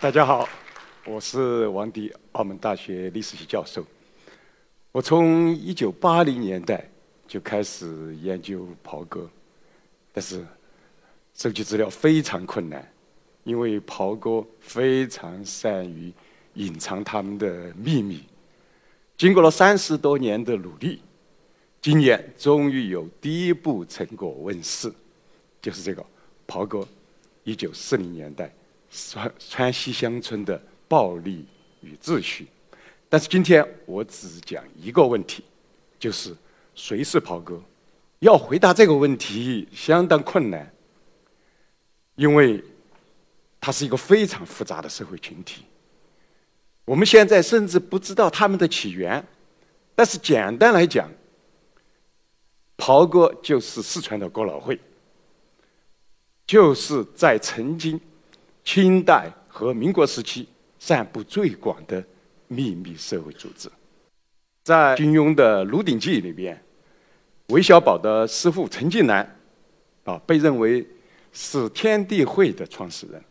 大家好，我是王迪，澳门大学历史系教授。我从一九八零年代就开始研究袍哥，但是收集资料非常困难，因为袍哥非常善于隐藏他们的秘密。经过了三十多年的努力，今年终于有第一部成果问世，就是这个袍哥一九四零年代。川川西乡村的暴力与秩序，但是今天我只讲一个问题，就是谁是袍哥？要回答这个问题相当困难，因为它是一个非常复杂的社会群体。我们现在甚至不知道他们的起源，但是简单来讲，袍哥就是四川的哥老会，就是在曾经。清代和民国时期散布最广的秘密社会组织，在金庸的《鹿鼎记》里边，韦小宝的师傅陈近南，啊，被认为是天地会的创始人。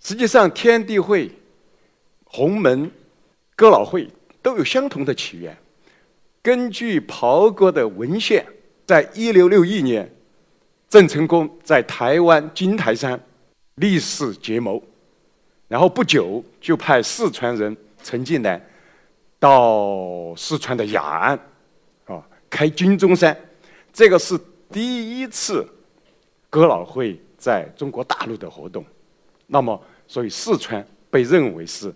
实际上，天地会、洪门、哥老会都有相同的起源。根据袍哥的文献，在一六六一年，郑成功在台湾金台山。立誓结谋，然后不久就派四川人陈近南到四川的雅安，啊，开金钟山，这个是第一次哥老会在中国大陆的活动。那么，所以四川被认为是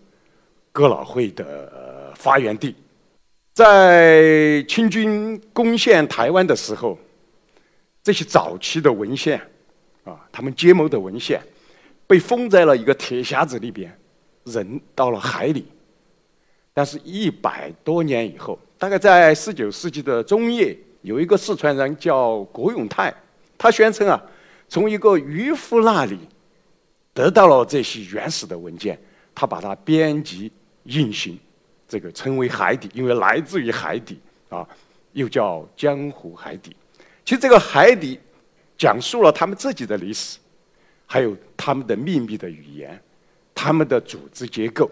哥老会的发源地。在清军攻陷台湾的时候，这些早期的文献，啊，他们结盟的文献。被封在了一个铁匣子里边，人到了海里。但是，一百多年以后，大概在十九世纪的中叶，有一个四川人叫郭永泰，他宣称啊，从一个渔夫那里得到了这些原始的文件，他把它编辑印行，这个称为海底，因为来自于海底啊，又叫江湖海底。其实，这个海底讲述了他们自己的历史。还有他们的秘密的语言，他们的组织结构，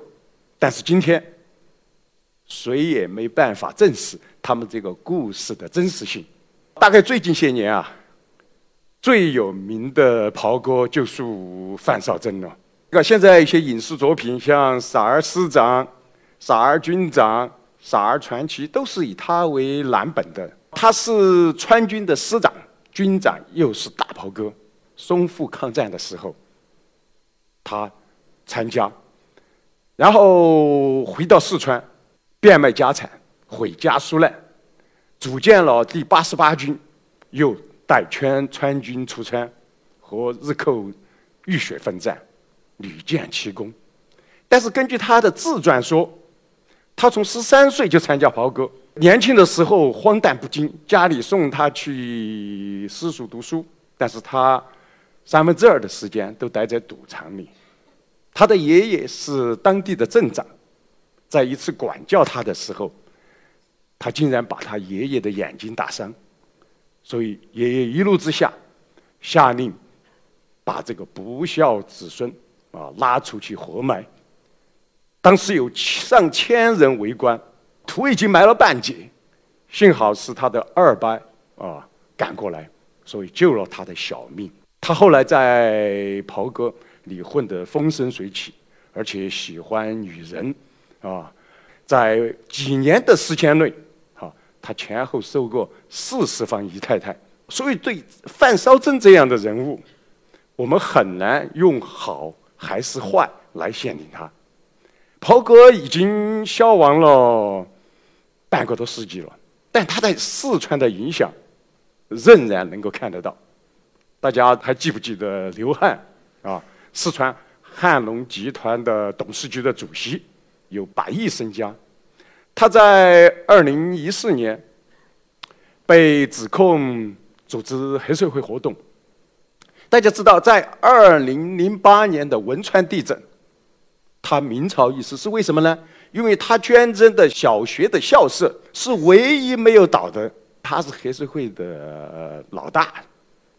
但是今天谁也没办法证实他们这个故事的真实性。大概最近些年啊，最有名的袍哥就属范绍征了。那现在一些影视作品，像《傻儿师长》《傻儿军长》《傻儿传奇》，都是以他为蓝本的。他是川军的师长、军长，又是大袍哥。淞沪抗战的时候，他参加，然后回到四川，变卖家产，毁家纾难，组建了第八十八军，又带全川军出川，和日寇浴血奋战，屡建奇功。但是根据他的自传说，他从十三岁就参加袍哥，年轻的时候荒诞不经，家里送他去私塾读书，但是他。三分之二的时间都待在赌场里。他的爷爷是当地的镇长，在一次管教他的时候，他竟然把他爷爷的眼睛打伤，所以爷爷一怒之下，下令把这个不孝子孙啊拉出去活埋。当时有上千人围观，土已经埋了半截，幸好是他的二伯啊赶过来，所以救了他的小命。他后来在袍哥里混得风生水起，而且喜欢女人，啊，在几年的时间内，哈，他前后收过四十方姨太太。所以，对范绍征这样的人物，我们很难用好还是坏来限定他。袍哥已经消亡了半个多世纪了，但他在四川的影响仍然能够看得到。大家还记不记得刘汉啊？四川汉龙集团的董事局的主席，有百亿身家。他在二零一四年被指控组织黑社会活动。大家知道，在二零零八年的汶川地震，他明朝意思是为什么呢？因为他捐赠的小学的校舍是唯一没有倒的。他是黑社会的老大。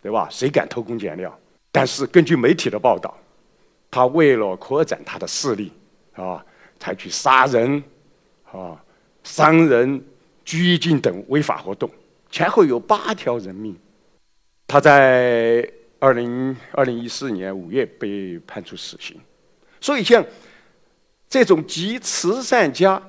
对吧？谁敢偷工减料？但是根据媒体的报道，他为了扩展他的势力，啊，采取杀人、啊伤人、拘禁等违法活动，前后有八条人命。他在二零二零一四年五月被判处死刑。所以，像这种集慈善家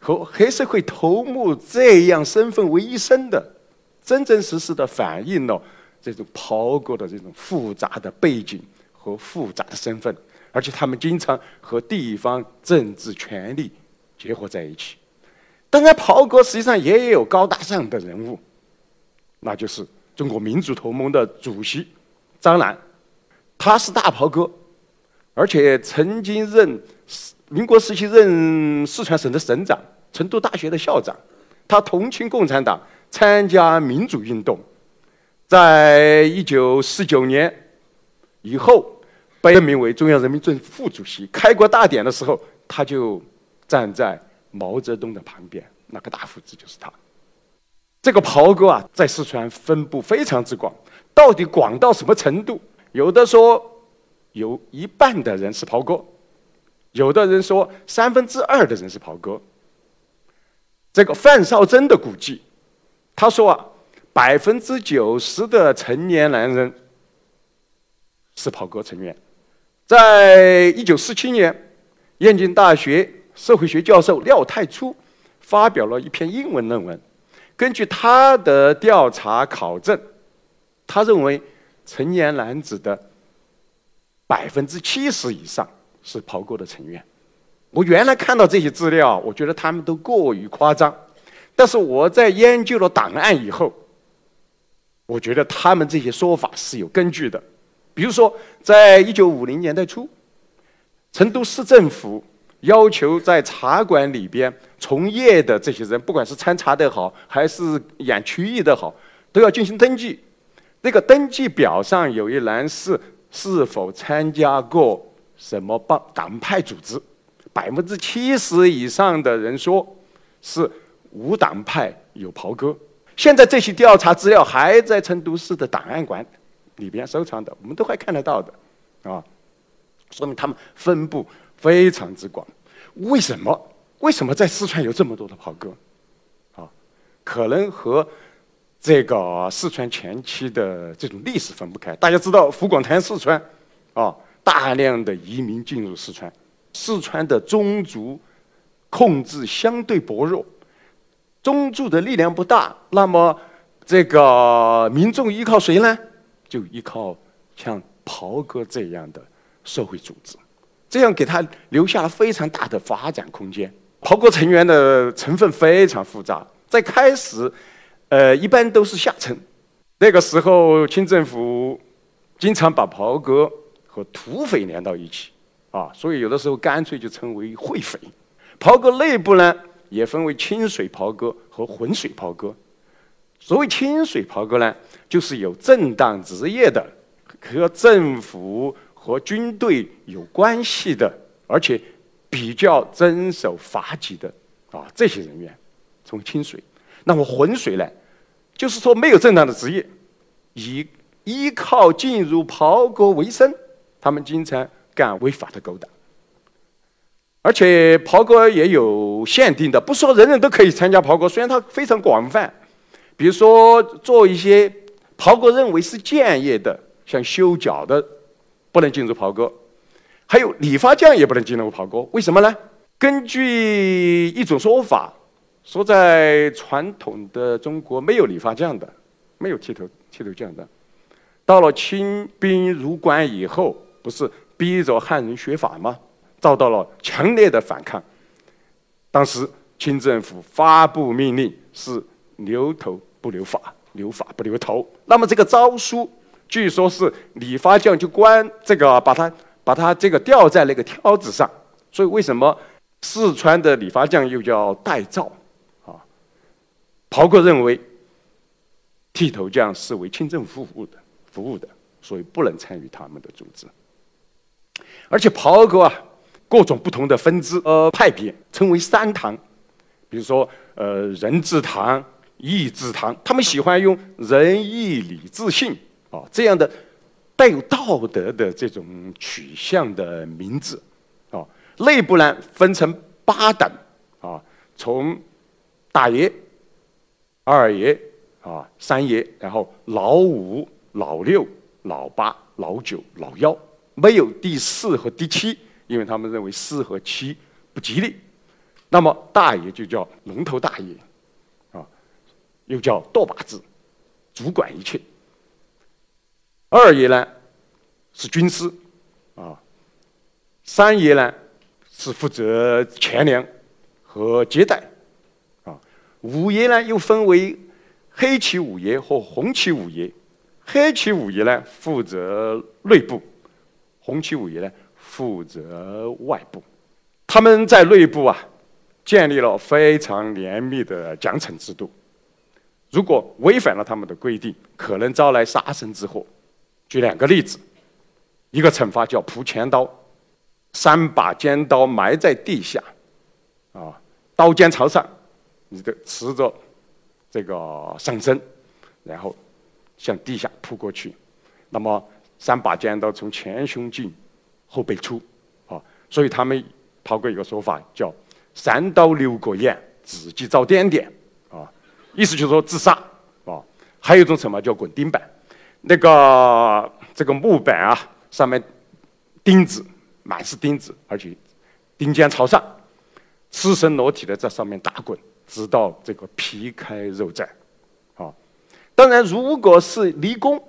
和黑社会头目这样身份为一身的，真真实实的反映了这种袍哥的这种复杂的背景和复杂的身份。而且他们经常和地方政治权力结合在一起。当然，袍哥实际上也有高大上的人物，那就是中国民主同盟的主席张澜，他是大袍哥，而且曾经任民国时期任四川省的省长、成都大学的校长。他同情共产党，参加民主运动，在一九四九年以后。被任命为中央人民政府副主席，开国大典的时候，他就站在毛泽东的旁边，那个大胡子就是他。这个袍哥啊，在四川分布非常之广，到底广到什么程度？有的说有一半的人是袍哥，有的人说三分之二的人是袍哥。这个范绍征的估计，他说啊，百分之九十的成年男人是袍哥成员。在一九四七年，燕京大学社会学教授廖太初发表了一篇英文论文。根据他的调查考证，他认为成年男子的百分之七十以上是袍哥的成员。我原来看到这些资料，我觉得他们都过于夸张。但是我在研究了档案以后，我觉得他们这些说法是有根据的。比如说，在一九五零年代初，成都市政府要求在茶馆里边从业的这些人，不管是参茶的好，还是演曲艺的好，都要进行登记。那个登记表上有一栏是是否参加过什么帮党派组织，百分之七十以上的人说是无党派有袍哥。现在这些调查资料还在成都市的档案馆。里边收藏的，我们都还看得到的，啊，说明他们分布非常之广。为什么？为什么在四川有这么多的袍哥？啊，可能和这个四川前期的这种历史分不开。大家知道，湖广潭四川，啊，大量的移民进入四川，四川的宗族控制相对薄弱，宗族的力量不大，那么这个民众依靠谁呢？就依靠像袍哥这样的社会组织，这样给他留下了非常大的发展空间。袍哥成员的成分非常复杂，在开始，呃，一般都是下层。那个时候，清政府经常把袍哥和土匪连到一起，啊，所以有的时候干脆就称为会匪。袍哥内部呢，也分为清水袍哥和浑水袍哥。所谓清水袍哥呢？就是有正当职业的，和政府和军队有关系的，而且比较遵守法纪的啊，这些人员从清水。那么浑水呢，就是说没有正当的职业，以依靠进入袍哥为生，他们经常干违法的勾当。而且袍哥也有限定的，不说人人都可以参加袍哥，虽然它非常广泛，比如说做一些。袍哥认为是建业的，像修脚的不能进入袍哥，还有理发匠也不能进入袍哥。为什么呢？根据一种说法，说在传统的中国没有理发匠的，没有剃头剃头匠的。到了清兵入关以后，不是逼着汉人学法吗？遭到了强烈的反抗。当时清政府发布命令是留头不留发。留发不留头，那么这个诏书，据说是理发匠就关这个，把他把他这个吊在那个挑子上，所以为什么四川的理发匠又叫戴照啊？袍哥认为，剃头匠是为清政府服务的，服务的，所以不能参与他们的组织。而且袍哥啊，各种不同的分支呃派别称为三堂，比如说呃人字堂。义字堂，他们喜欢用仁义礼智信啊这样的带有道德的这种取向的名字，啊，内部呢分成八等，啊，从大爷、二爷、啊三爷，然后老五、老六、老八、老九、老幺，没有第四和第七，因为他们认为四和七不吉利。那么大爷就叫龙头大爷，啊，又叫舵把子，主管一切。二爷呢是军师，啊，三爷呢是负责钱粮和接待，啊，五爷呢又分为黑旗五爷和红旗五爷，黑旗五爷呢负责内部，红旗五爷呢负责外部，他们在内部啊。建立了非常严密的奖惩制度，如果违反了他们的规定，可能招来杀身之祸。举两个例子，一个惩罚叫铺钱刀，三把尖刀埋在地下，啊，刀尖朝上，你的持着这个上身，然后向地下扑过去，那么三把尖刀从前胸进，后背出，啊，所以他们抛过一个说法叫。三刀六个眼，自己遭点点，啊，意思就是说自杀，啊，还有一种惩罚叫滚钉板，那个这个木板啊，上面钉子满是钉子，而且钉尖朝上，赤身裸体的在上面打滚，直到这个皮开肉绽，啊，当然如果是立功，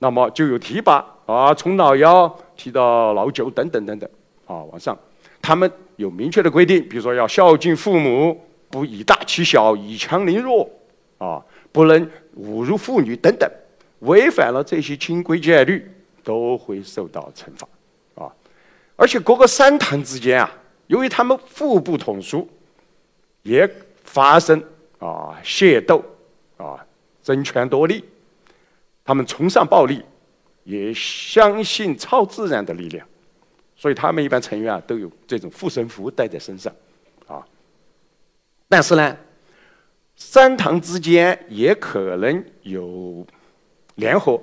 那么就有提拔啊，从老幺提到老九等等等等，啊，往上。他们有明确的规定，比如说要孝敬父母，不以大欺小，以强凌弱，啊，不能侮辱妇女等等，违反了这些清规戒律，都会受到惩罚，啊，而且各个三堂之间啊，由于他们互不统属，也发生啊械斗，啊争权夺利，他们崇尚暴力，也相信超自然的力量。所以他们一般成员啊都有这种护身符带在身上，啊，但是呢，三堂之间也可能有联合，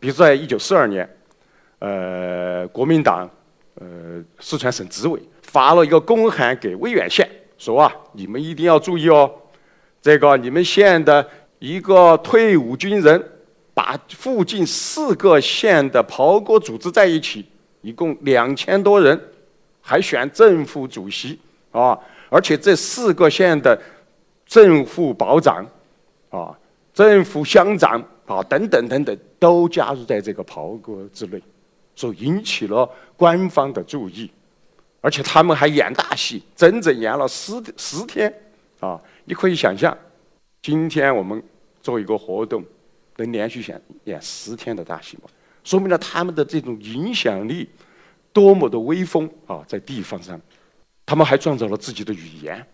比如在一九四二年，呃，国民党呃四川省执委发了一个公函给威远县，说啊，你们一定要注意哦，这个你们县的一个退伍军人把附近四个县的袍哥组织在一起。一共两千多人，还选正副主席啊！而且这四个县的正副保长啊、正副乡长啊等等等等，都加入在这个袍哥之内，所以引起了官方的注意。而且他们还演大戏，整整演了十十天啊！你可以想象，今天我们做一个活动，能连续演演十天的大戏吗？说明了他们的这种影响力多么的威风啊！在地方上，他们还创造了自己的语言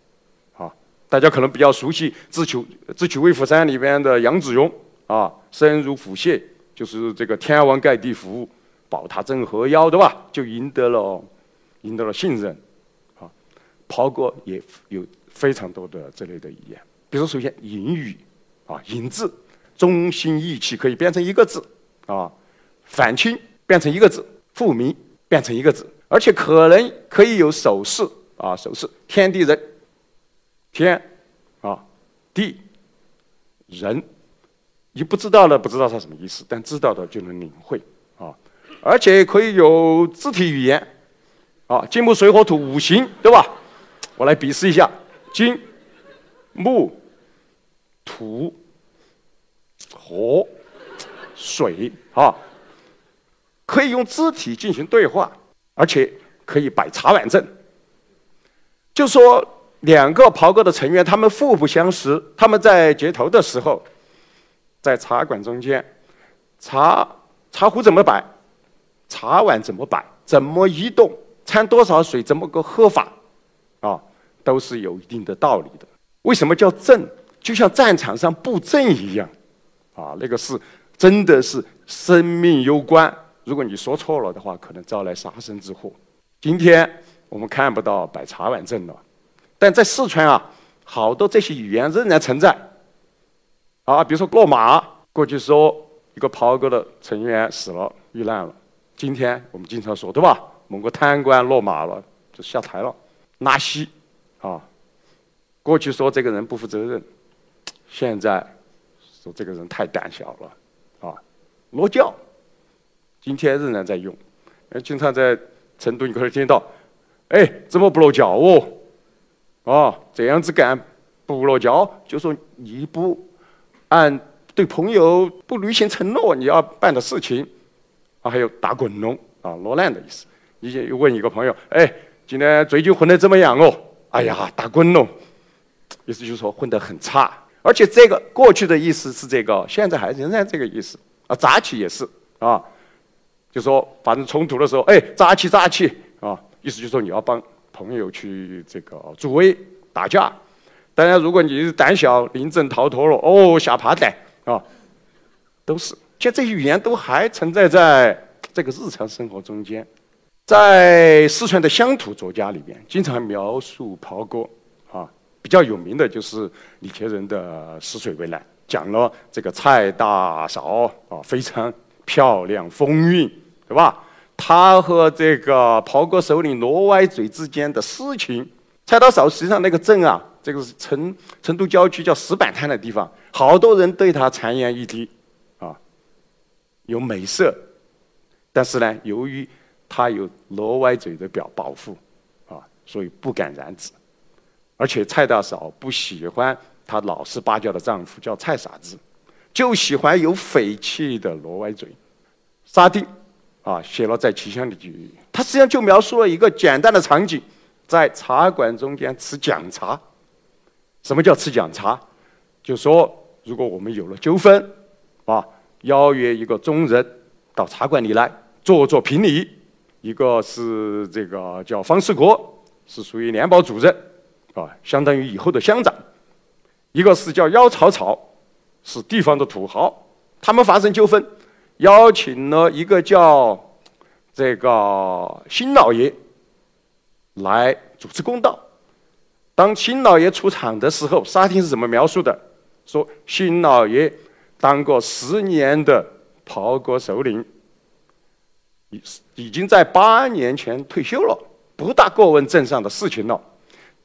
啊！大家可能比较熟悉《智取智取威虎山》里边的杨子荣啊，“身如虎穴”，就是这个天王盖地虎，宝塔镇河妖，对吧？就赢得了赢得了信任啊！袍哥也有非常多的这类的语言，比如首先“隐语”啊，“隐”字，中心义气可以变成一个字啊。反清变成一个字，复明变成一个字，而且可能可以有手势啊，手势天地人，天啊地人，你不知道的不知道它什么意思，但知道的就能领会啊，而且可以有肢体语言啊，金木水火土五行对吧？我来比试一下，金木土火水啊。可以用肢体进行对话，而且可以摆茶碗阵。就说两个袍哥的成员，他们互不相识，他们在接头的时候，在茶馆中间，茶茶壶怎么摆，茶碗怎么摆，怎么移动，掺多少水，怎么个喝法，啊，都是有一定的道理的。为什么叫阵？就像战场上布阵一样，啊，那个是真的是生命攸关。如果你说错了的话，可能招来杀身之祸。今天我们看不到摆茶碗阵了，但在四川啊，好多这些语言仍然存在。啊，比如说落马，过去说一个袍哥的成员死了，遇难了。今天我们经常说对吧？某个贪官落马了，就下台了，拉稀啊。过去说这个人不负责任，现在说这个人太胆小了，啊，落教。今天仍然在用，经常在成都你可以听到，哎，怎么不落教哦？啊，这样子干不落教，就说你不按对朋友不履行承诺，你要办的事情，啊，还有打滚龙啊，落难的意思。你就问一个朋友，哎，今天最近混得怎么样哦？哎呀，打滚龙，意思就是说混得很差。而且这个过去的意思是这个，现在还仍然这个意思啊，扎起也是啊。就说发生冲突的时候，哎，扎起扎起啊，意思就是说你要帮朋友去这个助威打架。当然，如果你胆小临阵逃脱了，哦，下趴蛋啊，都是。其实这些语言都还存在在这个日常生活中间。在四川的乡土作家里边，经常描述袍哥，比较有名的就是李乾仁的《死水微澜》，讲了这个蔡大嫂啊，非常漂亮风韵。对吧？他和这个袍哥首领罗歪嘴之间的私情。蔡大嫂实际上那个镇啊，这个是成成都郊区叫石板滩的地方，好多人对她谗言一提，啊，有美色，但是呢，由于他有罗歪嘴的表保护，啊，所以不敢染指。而且蔡大嫂不喜欢她老实巴交的丈夫叫蔡傻子，就喜欢有匪气的罗歪嘴。沙丁。啊，写了在奇香里，他实际上就描述了一个简单的场景，在茶馆中间吃讲茶。什么叫吃讲茶？就说如果我们有了纠纷，啊，邀约一个中人到茶馆里来做做评理。一个是这个叫方世国，是属于联保主任，啊，相当于以后的乡长。一个是叫姚草草，是地方的土豪，他们发生纠纷。邀请了一个叫这个新老爷来主持公道。当新老爷出场的时候，沙汀是怎么描述的？说新老爷当过十年的袍哥首领，已已经在八年前退休了，不大过问镇上的事情了。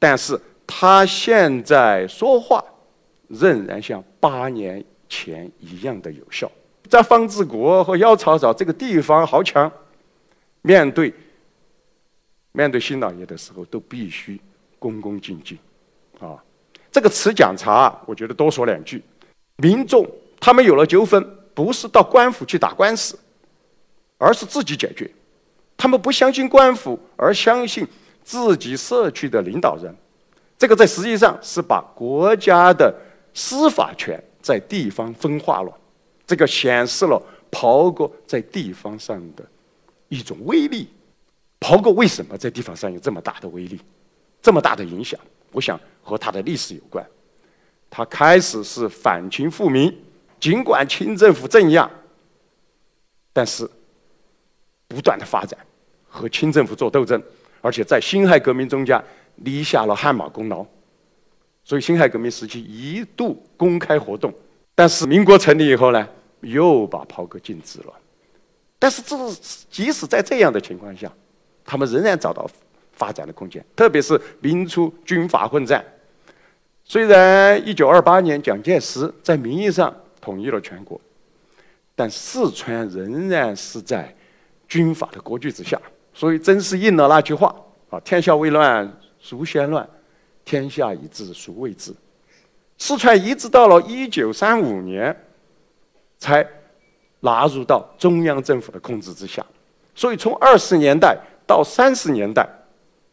但是他现在说话仍然像八年前一样的有效。在方志国和妖草草这个地方豪强，面对面对新老爷的时候，都必须恭恭敬敬，啊，这个词讲茶，我觉得多说两句。民众他们有了纠纷，不是到官府去打官司，而是自己解决。他们不相信官府，而相信自己社区的领导人。这个在实际上是把国家的司法权在地方分化了。这个显示了袍哥在地方上的一种威力。袍哥为什么在地方上有这么大的威力，这么大的影响？我想和他的历史有关。他开始是反清复明，尽管清政府镇压，但是不断的发展，和清政府做斗争，而且在辛亥革命中间立下了汗马功劳。所以辛亥革命时期一度公开活动。但是民国成立以后呢，又把袍哥禁止了。但是这即使在这样的情况下，他们仍然找到发展的空间。特别是民初军阀混战，虽然一九二八年蒋介石在名义上统一了全国，但四川仍然是在军阀的割据之下。所以真是应了那句话啊：“天下未乱，孰先乱？天下已治，孰未治？”四川一直到了一九三五年，才纳入到中央政府的控制之下。所以从二十年代到三十年代，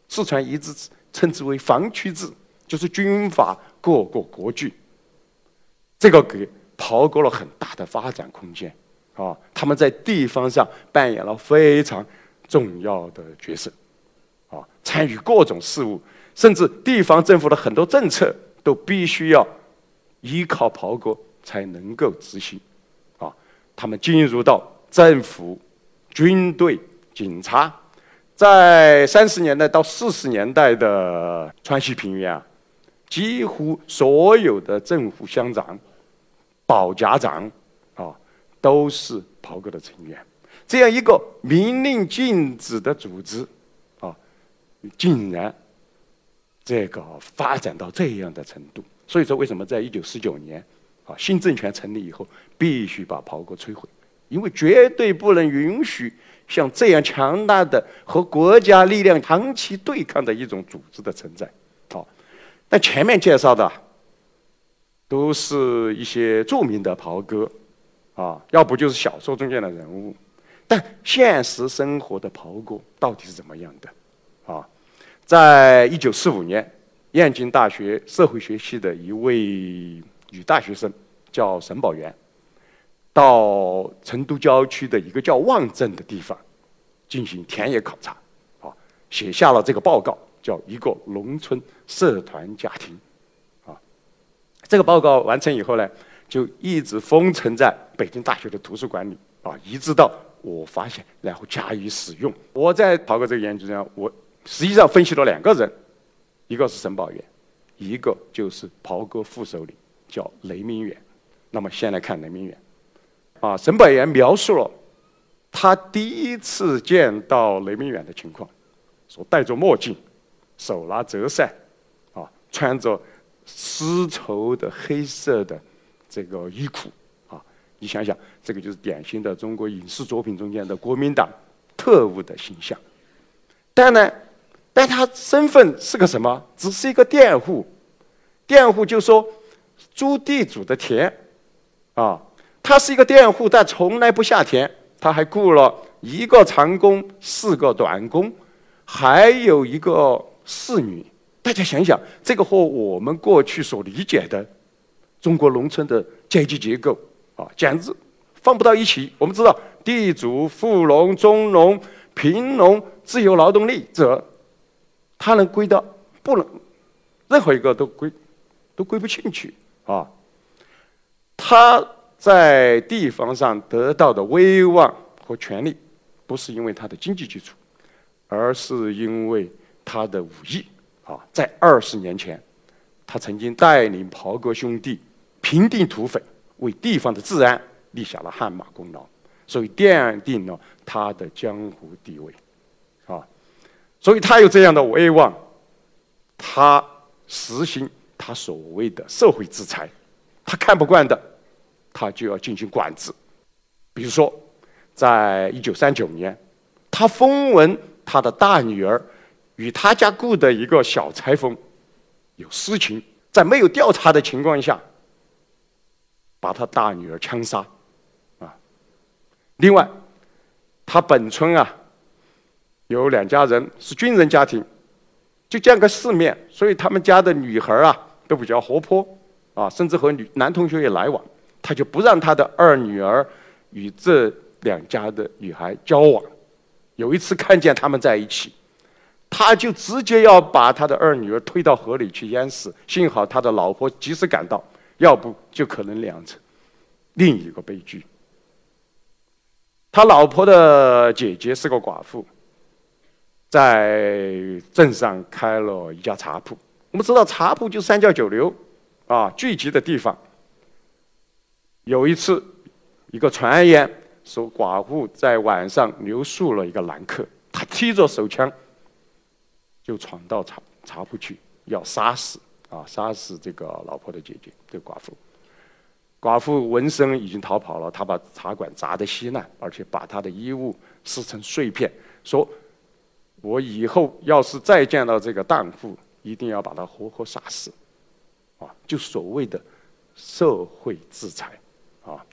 四川一直称之为防区制，就是军阀各个割据。这个给袍哥了很大的发展空间啊！他们在地方上扮演了非常重要的角色啊，参与各种事务，甚至地方政府的很多政策都必须要。依靠袍哥才能够执行，啊，他们进入到政府、军队、警察，在三十年代到四十年代的川西平原啊，几乎所有的政府乡长、保家长啊，都是袍哥的成员。这样一个明令禁止的组织，啊，竟然这个发展到这样的程度。所以说，为什么在一九四九年，啊，新政权成立以后，必须把袍哥摧毁？因为绝对不能允许像这样强大的和国家力量长期对抗的一种组织的存在。好，那前面介绍的都是一些著名的袍哥，啊，要不就是小说中间的人物。但现实生活的袍哥到底是怎么样的？啊，在一九四五年，燕京大学社会学系的一位女大学生叫沈宝元。到成都郊区的一个叫望镇的地方进行田野考察，啊，写下了这个报告，叫《一个农村社团家庭》，啊，这个报告完成以后呢，就一直封存在北京大学的图书馆里，啊，一直到我发现，然后加以使用。我在跑过这个研究上，我实际上分析了两个人，一个是沈宝元，一个就是袍哥副首领叫雷明远。那么先来看雷明远。啊，沈宝元描述了他第一次见到雷明远的情况，说戴着墨镜，手拿折扇，啊，穿着丝绸的黑色的这个衣裤，你想想，这个就是典型的中国影视作品中间的国民党特务的形象。但呢，但他身份是个什么？只是一个佃户，佃户就说租地主的田，啊。他是一个佃户，但从来不下田。他还雇了一个长工、四个短工，还有一个侍女。大家想想，这个和我们过去所理解的中国农村的阶级结构啊，简直放不到一起。我们知道，地主、富农、中农、贫农、自由劳动力者，他能归到不能，任何一个都归都归不进去啊。他。在地方上得到的威望和权力，不是因为他的经济基础，而是因为他的武艺。啊，在二十年前，他曾经带领袍哥兄弟平定土匪，为地方的治安立下了汗马功劳，所以奠定了他的江湖地位。啊，所以他有这样的威望，他实行他所谓的社会制裁，他看不惯的。他就要进行管制，比如说，在一九三九年，他封闻他的大女儿与他家雇的一个小裁缝有私情，在没有调查的情况下，把他大女儿枪杀，啊，另外，他本村啊有两家人是军人家庭，就见个世面，所以他们家的女孩啊都比较活泼，啊，甚至和女男同学也来往。他就不让他的二女儿与这两家的女孩交往。有一次看见他们在一起，他就直接要把他的二女儿推到河里去淹死。幸好他的老婆及时赶到，要不就可能酿成另一个悲剧。他老婆的姐姐是个寡妇，在镇上开了一家茶铺。我们知道茶铺就三教九流啊聚集的地方。有一次，一个传言说寡妇在晚上留宿了一个男客，他提着手枪就闯到茶茶铺去，要杀死啊杀死这个老婆的姐姐这寡妇。寡妇闻声已经逃跑了，她把茶馆砸得稀烂，而且把她的衣物撕成碎片，说：“我以后要是再见到这个荡妇，一定要把她活活杀死。”啊，就所谓的社会制裁啊。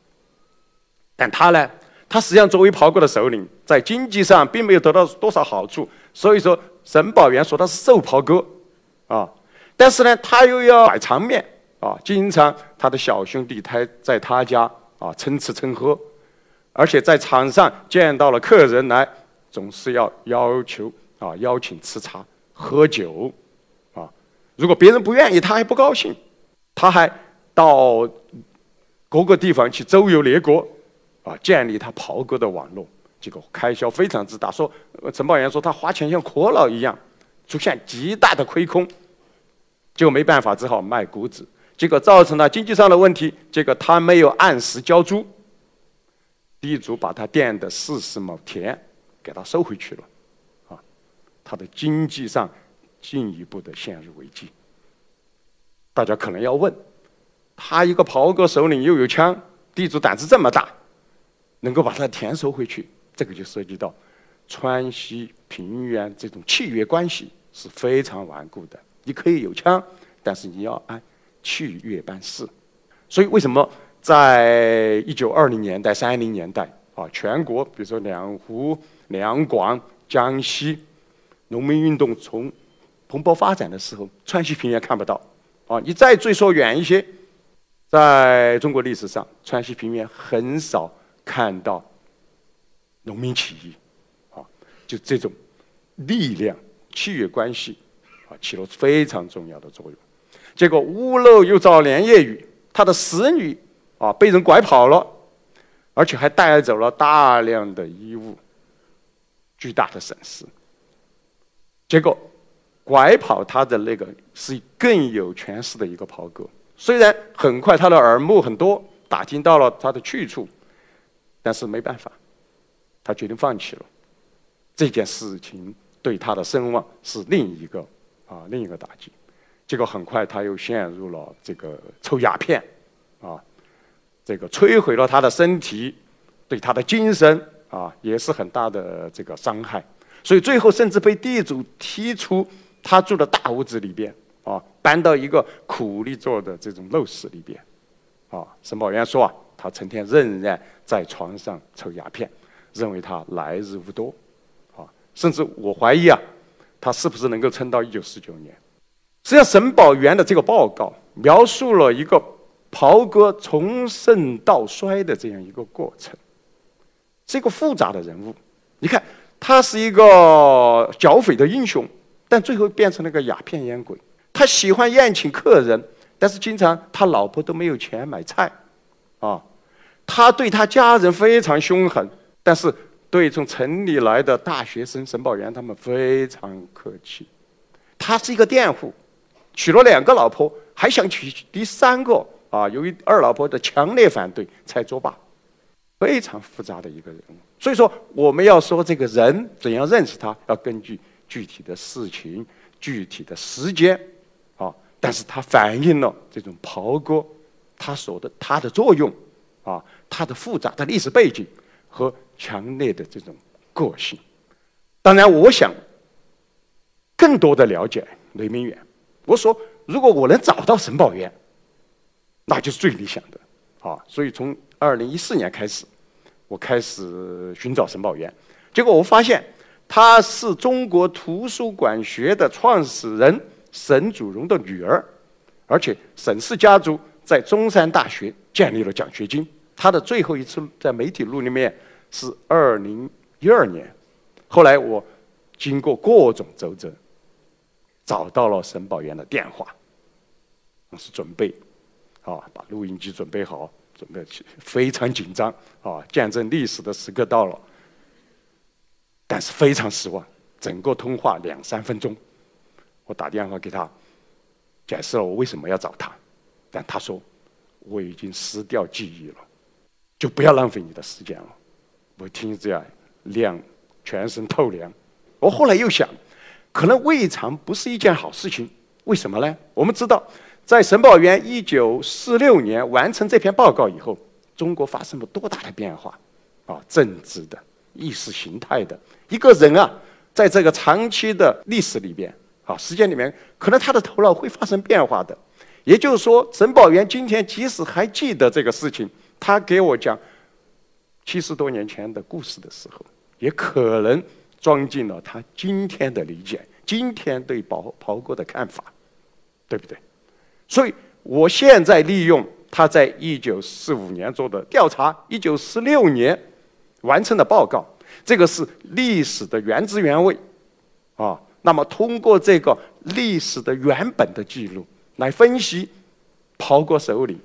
但他呢？他实际上作为袍哥的首领，在经济上并没有得到多少好处。所以说，沈宝元说他是瘦袍哥，啊，但是呢，他又要摆场面，啊，经常他的小兄弟他在他家啊蹭吃蹭喝，而且在场上见到了客人来，总是要要求啊邀请吃茶喝酒，啊，如果别人不愿意，他还不高兴，他还到各个地方去周游列国。啊，建立他袍哥的网络，这个开销非常之大。说陈宝元说他花钱像阔佬一样，出现极大的亏空，就没办法，只好卖谷子，结果造成了经济上的问题。结果他没有按时交租，地主把他佃的四十亩田给他收回去了，啊，他的经济上进一步的陷入危机。大家可能要问，他一个袍哥首领又有枪，地主胆子这么大，能够把他田收回去，这个就涉及到川西平原这种契约关系是非常顽固的。你可以有枪，但是你要按契约办事。所以为什么？在一九二零年代、三零年代啊，全国比如说两湖、两广、江西，农民运动从蓬勃发展的时候，川西平原看不到啊。你再追溯远一些，在中国历史上，川西平原很少看到农民起义啊，就这种力量、契约关系啊，起了非常重要的作用。结果屋漏又遭连夜雨，他的使女。啊，被人拐跑了，而且还带走了大量的衣物，巨大的损失。结果，拐跑他的那个是更有权势的一个袍哥，虽然很快他的耳目很多，打听到了他的去处，但是没办法，他决定放弃了。这件事情对他的声望是另一个啊另一个打击。结果很快他又陷入了这个抽鸦片，啊。这个摧毁了他的身体，对他的精神啊也是很大的这个伤害，所以最后甚至被地主踢出他住的大屋子里边啊，搬到一个苦力做的这种陋室里边，啊，沈宝元说啊，他成天仍然在床上抽鸦片，认为他来日无多，啊，甚至我怀疑啊，他是不是能够撑到一九四九年？实际上，沈宝元的这个报告描述了一个。袍哥从盛到衰的这样一个过程，是一个复杂的人物。你看，他是一个剿匪的英雄，但最后变成了个鸦片烟鬼。他喜欢宴请客人，但是经常他老婆都没有钱买菜，啊，他对他家人非常凶狠，但是对从城里来的大学生沈宝元他们非常客气。他是一个佃户，娶了两个老婆，还想娶第三个。啊，由于二老婆的强烈反对，才作罢。非常复杂的一个人物，所以说我们要说这个人怎样认识他，要根据具体的事情、具体的时间，啊，但是他反映了这种袍哥他所的他的作用，啊，他的复杂的历史背景和强烈的这种个性。当然，我想更多的了解雷明远。我说，如果我能找到沈宝元。那就是最理想的，啊！所以从二零一四年开始，我开始寻找沈宝元，结果我发现他是中国图书馆学的创始人沈祖荣的女儿，而且沈氏家族在中山大学建立了奖学金。他的最后一次在媒体录里面是二零一二年，后来我经过各种周折，找到了沈宝元的电话，我是准备。啊，把录音机准备好，准备去，非常紧张啊！见证历史的时刻到了，但是非常失望。整个通话两三分钟，我打电话给他，解释了我为什么要找他，但他说我已经失掉记忆了，就不要浪费你的时间了。我听这样凉，全身透凉。我后来又想，可能未尝不是一件好事情。为什么呢？我们知道。在沈宝元一九四六年完成这篇报告以后，中国发生了多大的变化？啊，政治的、意识形态的，一个人啊，在这个长期的历史里边，啊，时间里面，可能他的头脑会发生变化的。也就是说，沈宝元今天即使还记得这个事情，他给我讲七十多年前的故事的时候，也可能装进了他今天的理解，今天对袍袍哥的看法，对不对？所以，我现在利用他在一九四五年做的调查，一九四六年完成的报告，这个是历史的原汁原味，啊，那么通过这个历史的原本的记录来分析袍哥手里，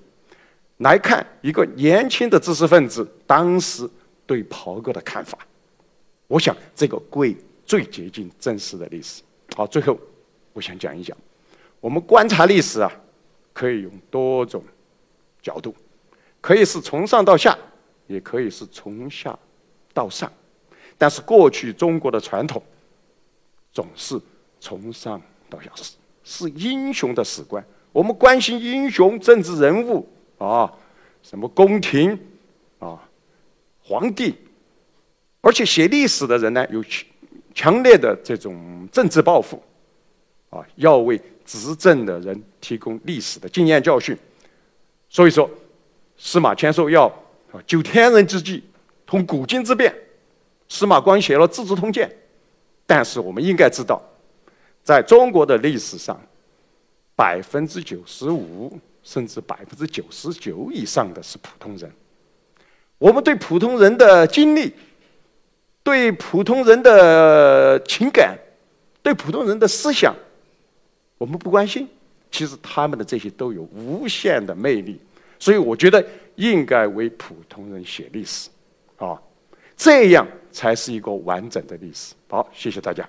来看一个年轻的知识分子当时对袍哥的看法，我想这个会最接近真实的历史。好，最后我想讲一讲，我们观察历史啊。可以用多种角度，可以是从上到下，也可以是从下到上。但是过去中国的传统总是从上到下，是是英雄的史观。我们关心英雄政治人物啊，什么宫廷啊，皇帝，而且写历史的人呢，有强烈的这种政治抱负啊，要为执政的人提供历史的经验教训。所以说，司马迁说要啊，九天人之际，通古今之变。司马光写了《资治通鉴》，但是我们应该知道，在中国的历史上，百分之九十五甚至百分之九十九以上的是普通人。我们对普通人的经历、对普通人的情感、对普通人的思想，我们不关心。其实他们的这些都有无限的魅力，所以我觉得应该为普通人写历史，啊，这样。才是一个完整的历史。好，谢谢大家。